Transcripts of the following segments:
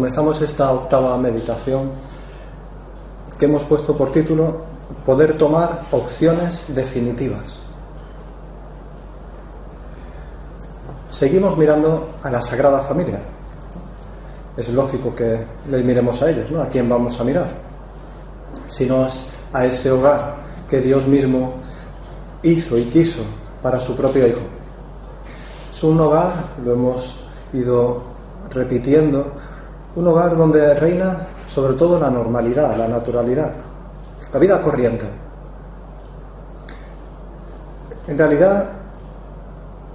Comenzamos esta octava meditación que hemos puesto por título Poder tomar opciones definitivas. Seguimos mirando a la Sagrada Familia. Es lógico que les miremos a ellos, ¿no? ¿A quién vamos a mirar? Si no es a ese hogar que Dios mismo hizo y quiso para su propio Hijo. Es un hogar, lo hemos ido repitiendo, un hogar donde reina sobre todo la normalidad, la naturalidad, la vida corriente. En realidad,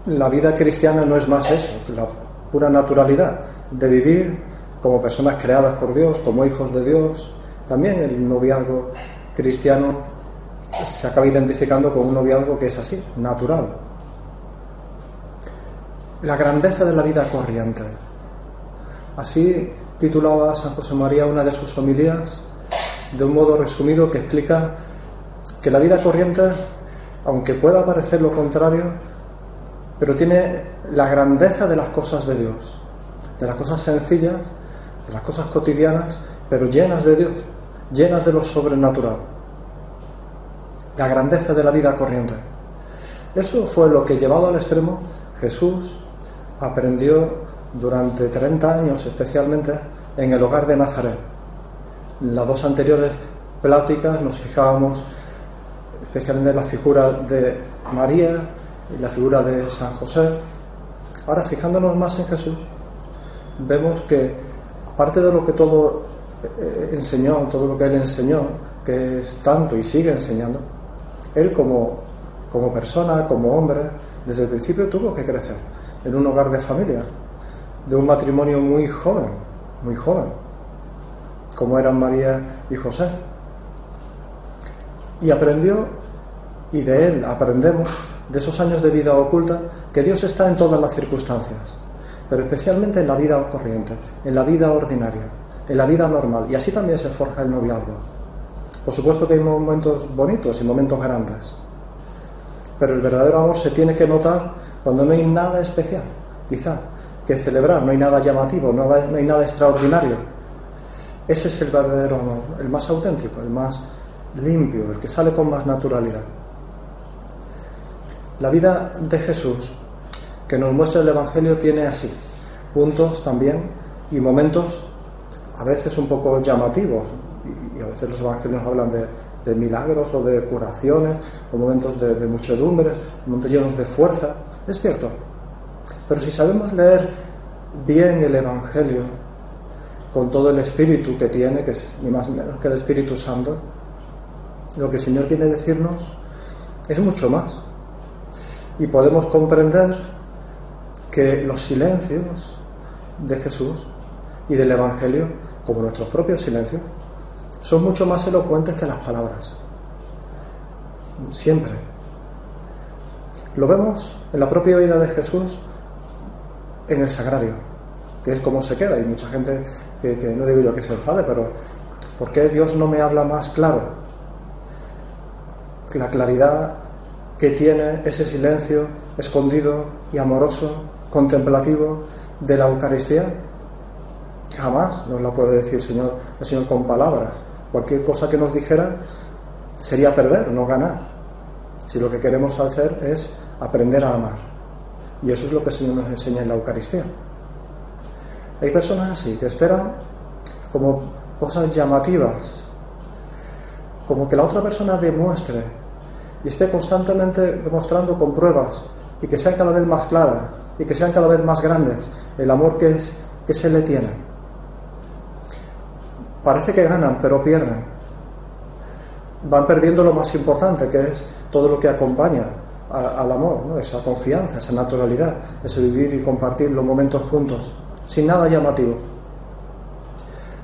la vida cristiana no es más eso, que la pura naturalidad de vivir como personas creadas por Dios, como hijos de Dios. También el noviazgo cristiano se acaba identificando con un noviazgo que es así, natural. La grandeza de la vida corriente. Así titulaba San José María una de sus homilías de un modo resumido que explica que la vida corriente, aunque pueda parecer lo contrario, pero tiene la grandeza de las cosas de Dios, de las cosas sencillas, de las cosas cotidianas, pero llenas de Dios, llenas de lo sobrenatural. La grandeza de la vida corriente. Eso fue lo que llevado al extremo Jesús aprendió durante 30 años especialmente en el hogar de Nazaret. En las dos anteriores pláticas nos fijábamos especialmente en la figura de María y la figura de San José. Ahora, fijándonos más en Jesús, vemos que, aparte de lo que todo eh, enseñó, todo lo que él enseñó, que es tanto y sigue enseñando, él como, como persona, como hombre, desde el principio tuvo que crecer en un hogar de familia, de un matrimonio muy joven, muy joven, como eran María y José. Y aprendió, y de él aprendemos, de esos años de vida oculta, que Dios está en todas las circunstancias, pero especialmente en la vida corriente, en la vida ordinaria, en la vida normal. Y así también se forja el noviazgo. Por supuesto que hay momentos bonitos y momentos grandes, pero el verdadero amor se tiene que notar cuando no hay nada especial, quizá, que celebrar, no hay nada llamativo, no hay, nada extraordinario. Ese es el verdadero amor, el más auténtico, el más limpio, el que sale con más naturalidad. La vida de Jesús que nos muestra el Evangelio tiene así, puntos también y momentos a veces un poco llamativos, y a veces los Evangelios hablan de, milagros o de curaciones, o momentos de, de muchedumbres, momentos llenos de fuerza, es cierto, pero si sabemos leer bien el Evangelio, con todo el espíritu que tiene, que es ni más ni menos que el Espíritu Santo, lo que el Señor quiere decirnos es mucho más. Y podemos comprender que los silencios de Jesús y del Evangelio, como nuestros propios silencios, son mucho más elocuentes que las palabras. Siempre. Lo vemos en la propia vida de Jesús en el sagrario, que es como se queda. Y mucha gente que, no digo yo que se enfade, pero ¿por qué Dios no me habla más claro? La claridad que tiene ese silencio escondido y amoroso, contemplativo de la Eucaristía, jamás nos la puede decir Señor, el Señor con palabras. Cualquier cosa que nos dijera sería perder, no ganar. Si lo que queremos hacer es aprender a amar. Y eso es lo que el Señor nos enseña en la Eucaristía. Hay personas así que esperan como cosas llamativas, como que la otra persona demuestre y esté constantemente demostrando con pruebas y que sean cada vez más claras y que sean cada vez más grandes el amor que, que se le tiene. Parece que ganan, pero pierden. van perdiendo lo más importante, que es todo lo que acompaña al amor, esa confianza, esa naturalidad, ese vivir y compartir los momentos juntos, sin nada llamativo.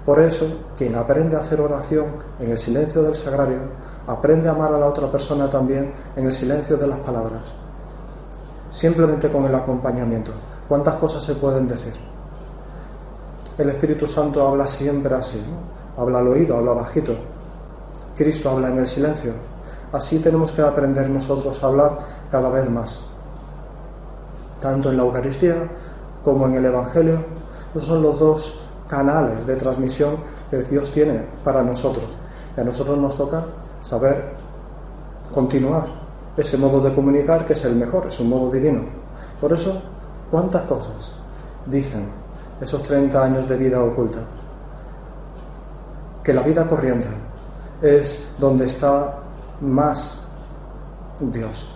Por eso, quien aprende a hacer oración en el silencio del sagrario, aprende a amar a la otra persona también en el silencio de las palabras, simplemente con el acompañamiento. ¿Cuántas cosas se pueden decir? El Espíritu Santo habla siempre así, habla al oído, habla bajito. Cristo habla en el silencio. Así tenemos que aprender nosotros a hablar cada vez más, tanto en la Eucaristía como en el Evangelio. Esos son los dos canales de transmisión que Dios tiene para nosotros. Y a nosotros nos toca saber continuar ese modo de comunicar que es el mejor, es un modo divino. Por eso, ¿cuántas cosas dicen esos 30 años de vida oculta? Que la vida corriente es donde está más Dios.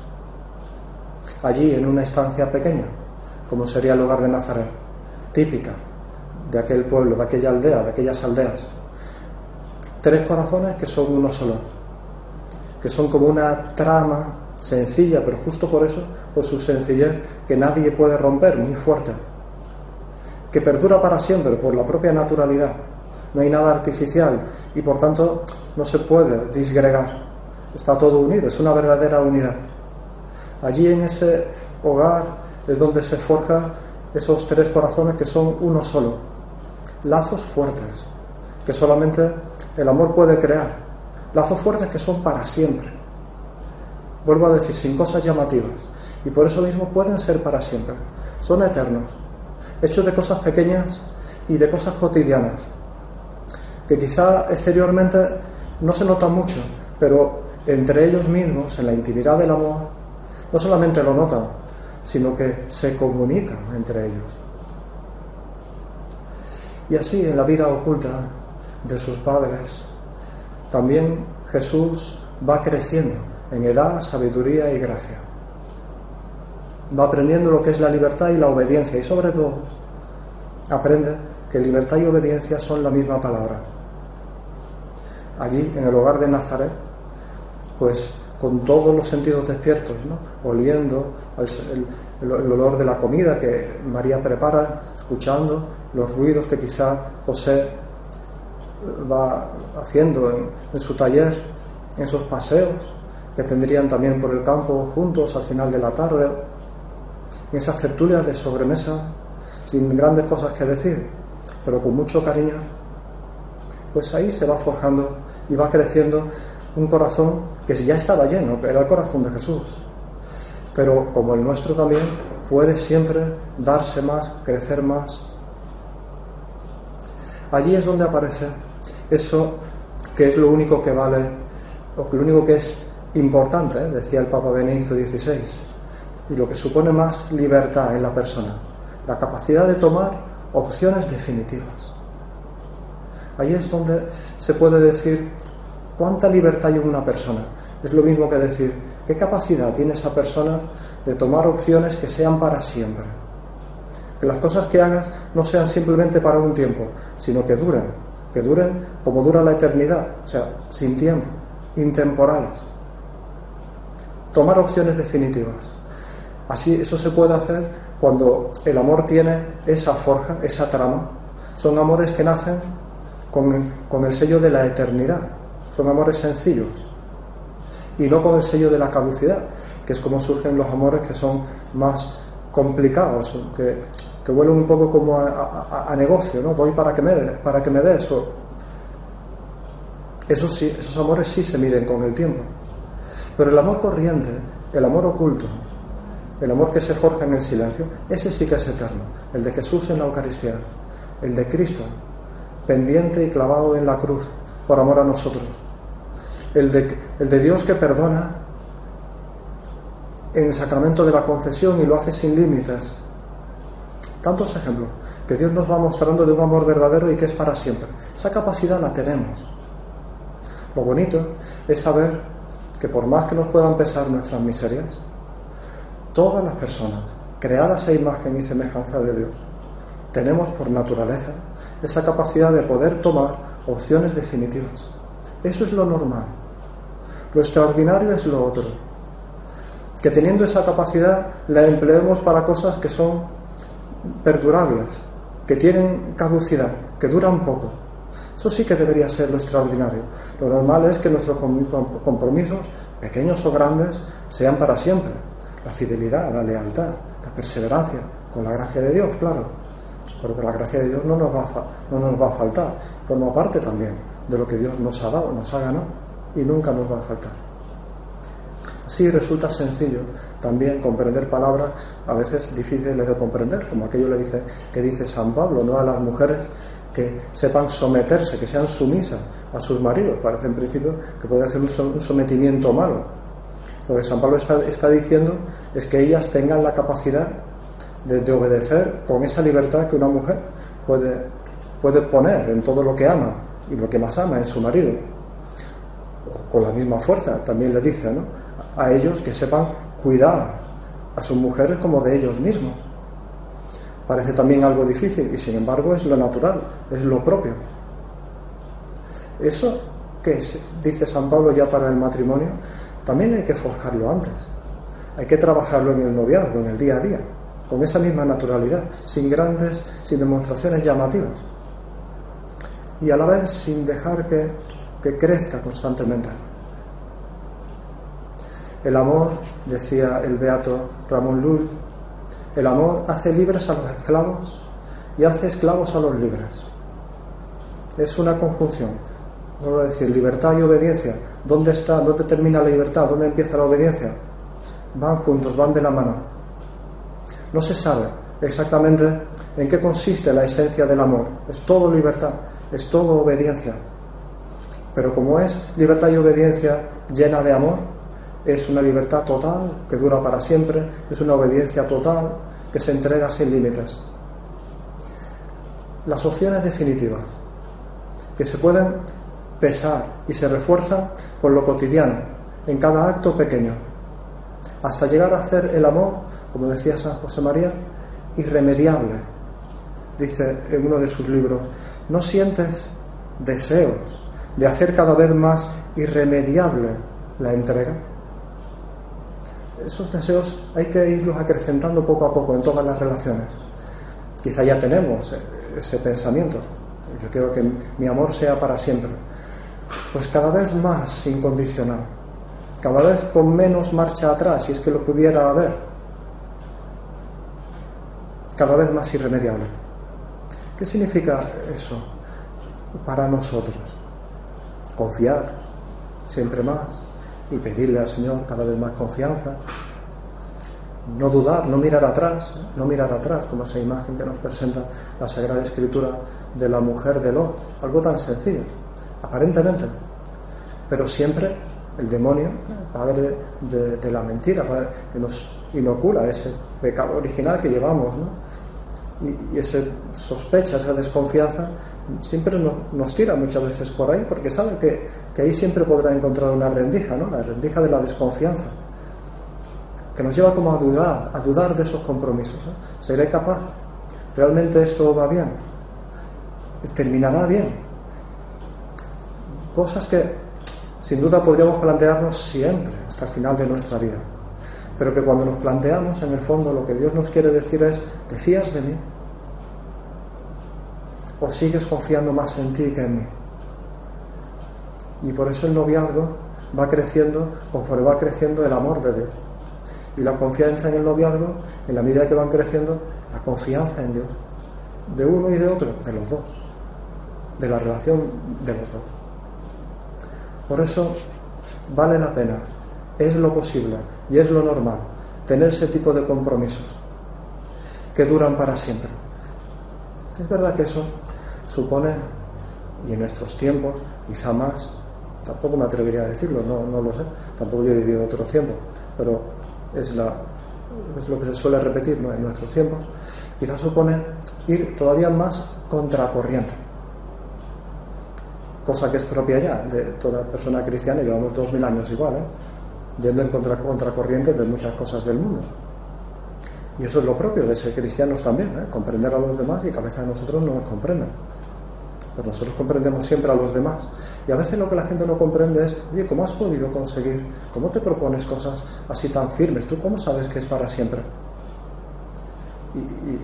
Allí, en una estancia pequeña, como sería el hogar de Nazaret, típica de aquel pueblo, de aquella aldea, de aquellas aldeas. Tres corazones que son uno solo, que son como una trama sencilla, pero justo por eso, por su sencillez, que nadie puede romper, muy fuerte, que perdura para siempre por la propia naturalidad. No hay nada artificial y por tanto no se puede disgregar. Está todo unido, es una verdadera unidad. Allí en ese hogar es donde se forjan esos tres corazones que son uno solo. Lazos fuertes, que solamente el amor puede crear. Lazos fuertes que son para siempre vuelvo a decir, sin cosas llamativas. Y por eso mismo pueden ser para siempre. Son eternos, hechos de cosas pequeñas y de cosas cotidianas, que quizá exteriormente no se notan mucho, pero entre ellos mismos, en la intimidad del amor, no solamente lo notan, sino que se comunican entre ellos. Y así en la vida oculta de sus padres, también Jesús va creciendo en edad, sabiduría y gracia. Va aprendiendo lo que es la libertad y la obediencia y sobre todo aprende que libertad y obediencia son la misma palabra. Allí, en el hogar de Nazaret, pues con todos los sentidos despiertos, oliendo el, olor de la comida que María prepara, escuchando los ruidos que quizá José va haciendo en, su taller, esos paseos, que tendrían también por el campo juntos al final de la tarde, en esas tertulias de sobremesa, sin grandes cosas que decir, pero con mucho cariño, pues ahí se va forjando y va creciendo un corazón que ya estaba lleno, era el corazón de Jesús. Pero como el nuestro también, puede siempre darse más, crecer más. Allí es donde aparece eso que es lo único que vale, o que lo único que es importante, ¿eh? decía el Papa Benedicto XVI, y lo que supone más libertad en la persona, la capacidad de tomar opciones definitivas. Ahí es donde se puede decir cuánta libertad hay en una persona. Es lo mismo que decir qué capacidad tiene esa persona de tomar opciones que sean para siempre. Que las cosas que hagas no sean simplemente para un tiempo, sino que duren, que duren como dura la eternidad, o sea, sin tiempo, intemporales tomar opciones definitivas. Así, eso se puede hacer cuando el amor tiene esa forja, esa trama. Son amores que nacen con, el sello de la eternidad. Son amores sencillos. Y no con el sello de la caducidad, que es como surgen los amores que son más complicados, que, que vuelven un poco como a, negocio, ¿no? Voy para que me, para que me dé eso. Eso sí, esos amores sí se miden con el tiempo. Pero el amor corriente, el amor oculto, el amor que se forja en el silencio, ese sí que es eterno, el de Jesús en la Eucaristía, el de Cristo, pendiente y clavado en la cruz por amor a nosotros, el de, el de Dios que perdona en el sacramento de la confesión y lo hace sin límites. Tantos ejemplos que Dios nos va mostrando de un amor verdadero y que es para siempre. Esa capacidad la tenemos. Lo bonito es saber que por más que nos puedan pesar nuestras miserias, todas las personas creadas a imagen y semejanza de Dios, tenemos por naturaleza esa capacidad de poder tomar opciones definitivas. Eso es lo normal. Lo extraordinario es lo otro. Que teniendo esa capacidad la empleemos para cosas que son perdurables, que tienen caducidad, que duran poco. Eso sí que debería ser lo extraordinario. Lo normal es que nuestros compromisos, pequeños o grandes, sean para siempre. La fidelidad, la lealtad, la perseverancia, con la gracia de Dios, claro. Pero la gracia de Dios no nos va a, no nos va a faltar. Forma parte también de lo que Dios nos ha dado, nos ha ganado y nunca nos va a faltar. Así resulta sencillo también comprender palabras a veces difíciles de comprender, como aquello le dice, que dice San Pablo, no a las mujeres que sepan someterse, que sean sumisas a sus maridos. Parece en principio que puede ser un sometimiento malo. Lo que San Pablo está, diciendo es que ellas tengan la capacidad de, obedecer con esa libertad que una mujer puede, puede poner en todo lo que ama y lo que más ama en su marido. Con la misma fuerza, también le dice ¿no? a ellos que sepan cuidar a sus mujeres como de ellos mismos. Parece también algo difícil y sin embargo es lo natural, es lo propio. Eso que dice San Pablo ya para el matrimonio, también hay que forjarlo antes. Hay que trabajarlo en el noviazgo, en el día a día con esa misma naturalidad, sin grandes, sin demostraciones llamativas. Y a la vez sin dejar que, que crezca constantemente. El amor, decía el beato Ramón Lull, el amor hace libres a los esclavos y hace esclavos a los libres. Es una conjunción. Vuelvo a decir, libertad y obediencia. ¿Dónde está? ¿Dónde termina la libertad? ¿Dónde empieza la obediencia? Van juntos, van de la mano. No se sabe exactamente en qué consiste la esencia del amor. Es todo libertad, es todo obediencia. Pero como es libertad y obediencia llena de amor, es una libertad total que dura para siempre, es una obediencia total que se entrega sin límites. Las opciones definitivas, que se pueden pesar y se refuerzan con lo cotidiano, en cada acto pequeño, hasta llegar a hacer el amor como decía San José María, irremediable. Dice en uno de sus libros, ¿no sientes deseos de hacer cada vez más irremediable la entrega? Esos deseos hay que irlos acrecentando poco a poco en todas las relaciones. Quizá ya tenemos ese pensamiento. Yo quiero que mi amor sea para siempre. Pues cada vez más incondicional, cada vez con menos marcha atrás, si es que lo pudiera haber cada vez más irremediable. ¿Qué significa eso para nosotros? Confiar siempre más y pedirle al Señor cada vez más confianza. No dudar, no mirar atrás, no mirar atrás, como esa imagen que nos presenta la Sagrada Escritura de la mujer de Lot. Algo tan sencillo, aparentemente, pero siempre el demonio, padre de, la mentira, padre que nos inocula ese pecado original que llevamos, ¿no? Y, esa sospecha, esa desconfianza, siempre nos, tira muchas veces por ahí, porque sabe que, ahí siempre podrá encontrar una rendija, ¿no? La rendija de la desconfianza, que nos lleva como a dudar, a dudar de esos compromisos. ¿Seré capaz? ¿Realmente esto va bien? ¿Terminará bien? Cosas que sin duda podríamos plantearnos siempre, hasta el final de nuestra vida. Pero que cuando nos planteamos, en el fondo, lo que Dios nos quiere decir es, ¿te fías de mí? ¿O sigues confiando más en ti que en mí? Y por eso el noviazgo va creciendo conforme va creciendo el amor de Dios. Y la confianza en el noviazgo, en la medida que van creciendo, la confianza en Dios. De uno y de otro, de los dos. De la relación de los dos. Por eso vale la pena, es lo posible y es lo normal tener ese tipo de compromisos que duran para siempre. Es verdad que eso supone, y en nuestros tiempos, quizá más, tampoco me atrevería a decirlo, no, lo sé, tampoco yo he vivido otros tiempos, pero es, la, es lo que se suele repetir en nuestros tiempos, quizá supone ir todavía más contracorriente cosa que es propia ya de toda persona cristiana, llevamos dos mil años igual, ¿eh? Yendo en contra, contracorriente de muchas cosas del mundo. Y eso es lo propio de ser cristianos también, ¿eh? comprender a los demás y a veces a nosotros no nos comprendan. pero nosotros comprendemos siempre a los demás. Y a veces lo que la gente no comprende es, oye, ¿cómo has podido conseguir? ¿Cómo te propones cosas así tan firmes? ¿Tú cómo sabes que es para siempre?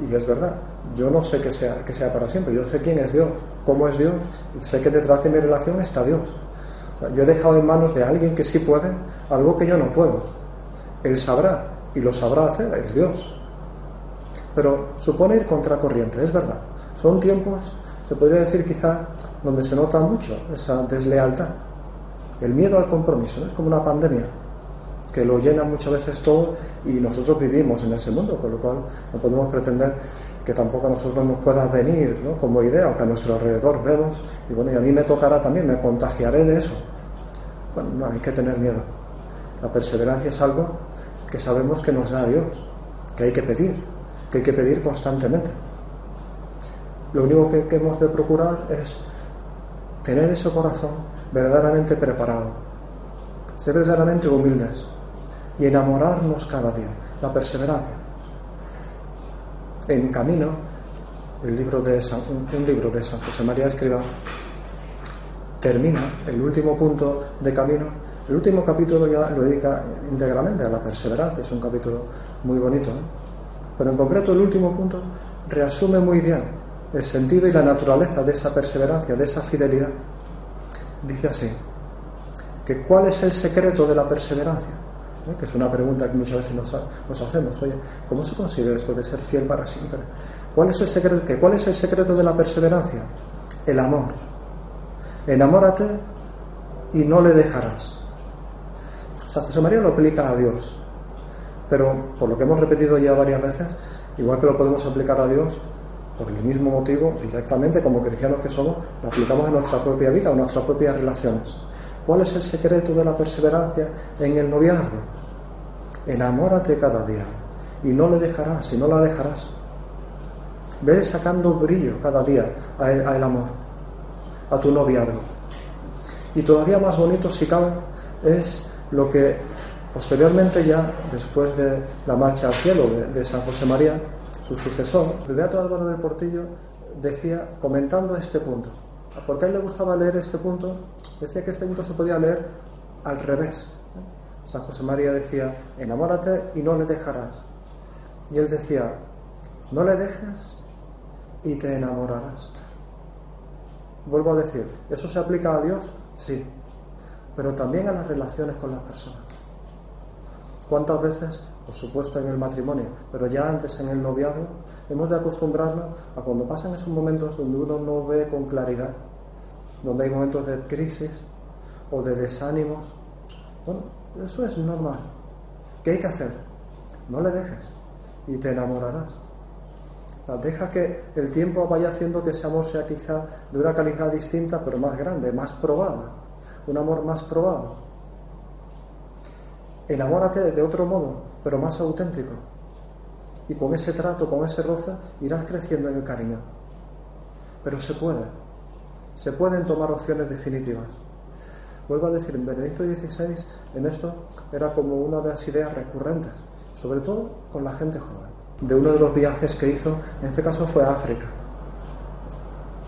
Y, es verdad, yo no sé que sea, que sea para siempre, yo sé quién es Dios, cómo es Dios, y sé que detrás de mi relación está Dios. Yo he dejado en manos de alguien que sí puede algo que yo no puedo. Él sabrá y lo sabrá hacer, es Dios. Pero supone ir contracorriente, es verdad. Son tiempos, se podría decir quizá, donde se nota mucho esa deslealtad. El miedo al compromiso, es como una pandemia que lo llena muchas veces todo y nosotros vivimos en ese mundo, con lo cual no podemos pretender que tampoco a nosotros nos pueda venir como idea, aunque a nuestro alrededor vemos, y bueno, y a mí me tocará también, me contagiaré de eso. Bueno, no hay que tener miedo. La perseverancia es algo que sabemos que nos da Dios, que hay que pedir, que hay que pedir constantemente. Lo único que, hemos de procurar es tener ese corazón verdaderamente preparado, ser verdaderamente humildes, y enamorarnos cada día, la perseverancia. En Camino, el libro de un libro de San José María Escriba, termina el último punto de Camino. El último capítulo ya lo dedica íntegramente a la perseverancia, es un capítulo muy bonito, pero en concreto el último punto reasume muy bien el sentido y la naturaleza de esa perseverancia, de esa fidelidad. Dice así, que cuál es el secreto de la perseverancia ¿eh? que es una pregunta que muchas veces nos, hacemos. Oye, ¿cómo se consigue esto de ser fiel para siempre? ¿Cuál es el secreto? ¿Cuál es el secreto de la perseverancia? El amor. Enamórate y no le dejarás. San José María lo aplica a Dios, pero por lo que hemos repetido ya varias veces, igual que lo podemos aplicar a Dios, por el mismo motivo, directamente como cristianos que somos, lo aplicamos a nuestra propia vida, a nuestras propias relaciones. ¿Cuál es el secreto de la perseverancia en el noviazgo? Enamórate cada día y no le dejarás y no la dejarás. Ve sacando brillo cada día al amor, a tu noviazgo. Y todavía más bonito, si cabe, es lo que posteriormente ya, después de la marcha al cielo de, San José María, su sucesor, el Beato Álvaro del Portillo decía, comentando este punto, porque a él le gustaba leer este punto, decía que este punto se podía leer al revés. San José María decía, enamórate y no le dejarás. Y él decía, no le dejes y te enamorarás. Vuelvo a decir, ¿eso se aplica a Dios? Sí, pero también a las relaciones con las personas. ¿Cuántas veces, por supuesto en el matrimonio, pero ya antes en el noviazgo, hemos de acostumbrarnos a cuando pasan esos momentos donde uno no ve con claridad donde hay momentos de crisis o de desánimos. Bueno, eso es normal. ¿Qué hay que hacer? No le dejes y te enamorarás. Deja que el tiempo vaya haciendo que ese amor sea quizá de una calidad distinta, pero más grande, más probada. Un amor más probado. Enamórate de otro modo, pero más auténtico. Y con ese trato, con ese roce, irás creciendo en el cariño. Pero se puede se pueden tomar opciones definitivas. Vuelvo a decir, en Benedicto XVI en esto era como una de las ideas recurrentes, sobre todo con la gente joven. De uno de los viajes que hizo, en este caso fue a África.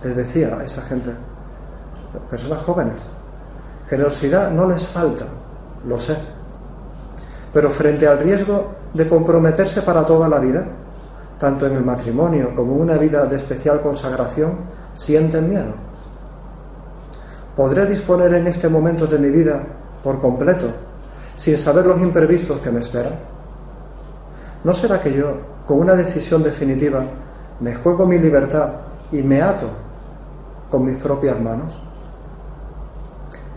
Les decía a esa gente, personas jóvenes, generosidad no les falta, lo sé, pero frente al riesgo de comprometerse para toda la vida, tanto en el matrimonio como en una vida de especial consagración, sienten miedo ¿Podré disponer en este momento de mi vida por completo, sin saber los imprevistos que me esperan? ¿No será que yo, con una decisión definitiva, me juego mi libertad y me ato con mis propias manos?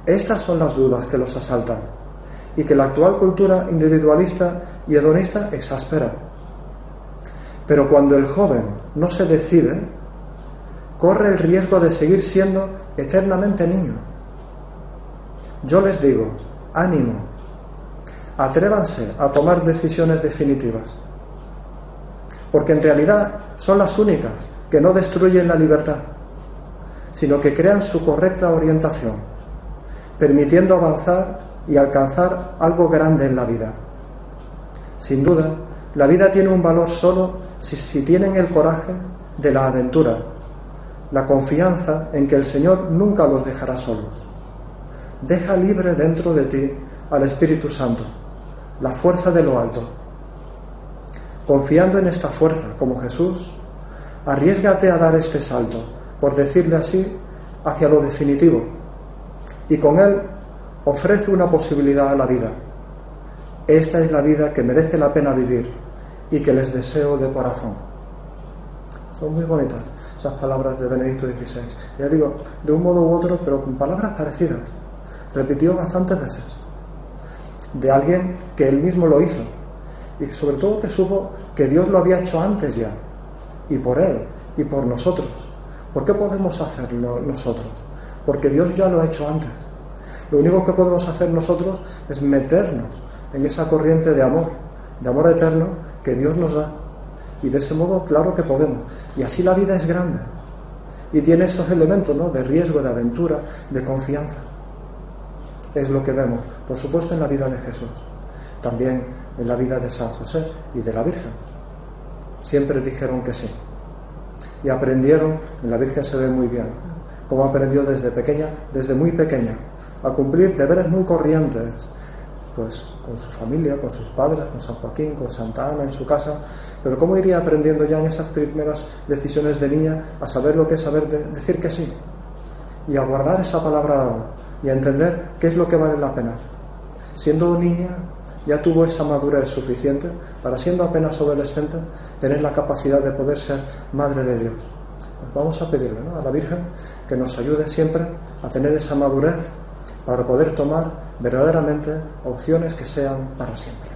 Estas son las dudas que los asaltan y que la actual cultura individualista y hedonista exaspera. Pero cuando el joven no se decide, corre el riesgo de seguir siendo eternamente niño. Yo les digo, ánimo, atrévanse a tomar decisiones definitivas, porque en realidad son las únicas que no destruyen la libertad, sino que crean su correcta orientación, permitiendo avanzar y alcanzar algo grande en la vida. Sin duda, la vida tiene un valor solo si, tienen el coraje de la aventura la confianza en que el Señor nunca los dejará solos. Deja libre dentro de ti al Espíritu Santo, la fuerza de lo alto. Confiando en esta fuerza, como Jesús, arriesgate a dar este salto, por decirle así, hacia lo definitivo. Y con él ofrece una posibilidad a la vida. Esta es la vida que merece la pena vivir y que les deseo de corazón. Son muy bonitas esas palabras de Benedicto XVI. Ya digo, de un modo u otro, pero con palabras parecidas. Repitió bastantes veces. De alguien que él mismo lo hizo. Y sobre todo que supo que Dios lo había hecho antes ya. Y por él y por nosotros. ¿Por qué podemos hacerlo nosotros? Porque Dios ya lo ha hecho antes. Lo único que podemos hacer nosotros es meternos en esa corriente de amor, de amor eterno que Dios nos da. Y de ese modo, claro que podemos. Y así la vida es grande. Y tiene esos elementos ¿no? de riesgo, de aventura, de confianza. Es lo que vemos, por supuesto, en la vida de Jesús. También en la vida de San José y de la Virgen. Siempre dijeron que sí. Y aprendieron, en la Virgen se ve muy bien, como aprendió desde pequeña, desde muy pequeña, a cumplir deberes muy corrientes, pues con su familia, con sus padres, con San Joaquín, con Santa Ana en su casa, pero cómo iría aprendiendo ya en esas primeras decisiones de niña a saber lo que es saber decir que sí y a guardar esa palabra dada y a entender qué es lo que vale la pena. Siendo niña ya tuvo esa madurez suficiente para siendo apenas adolescente tener la capacidad de poder ser madre de Dios. Pues vamos a pedirle a la Virgen que nos ayude siempre a tener esa madurez para poder tomar verdaderamente opciones que sean para siempre.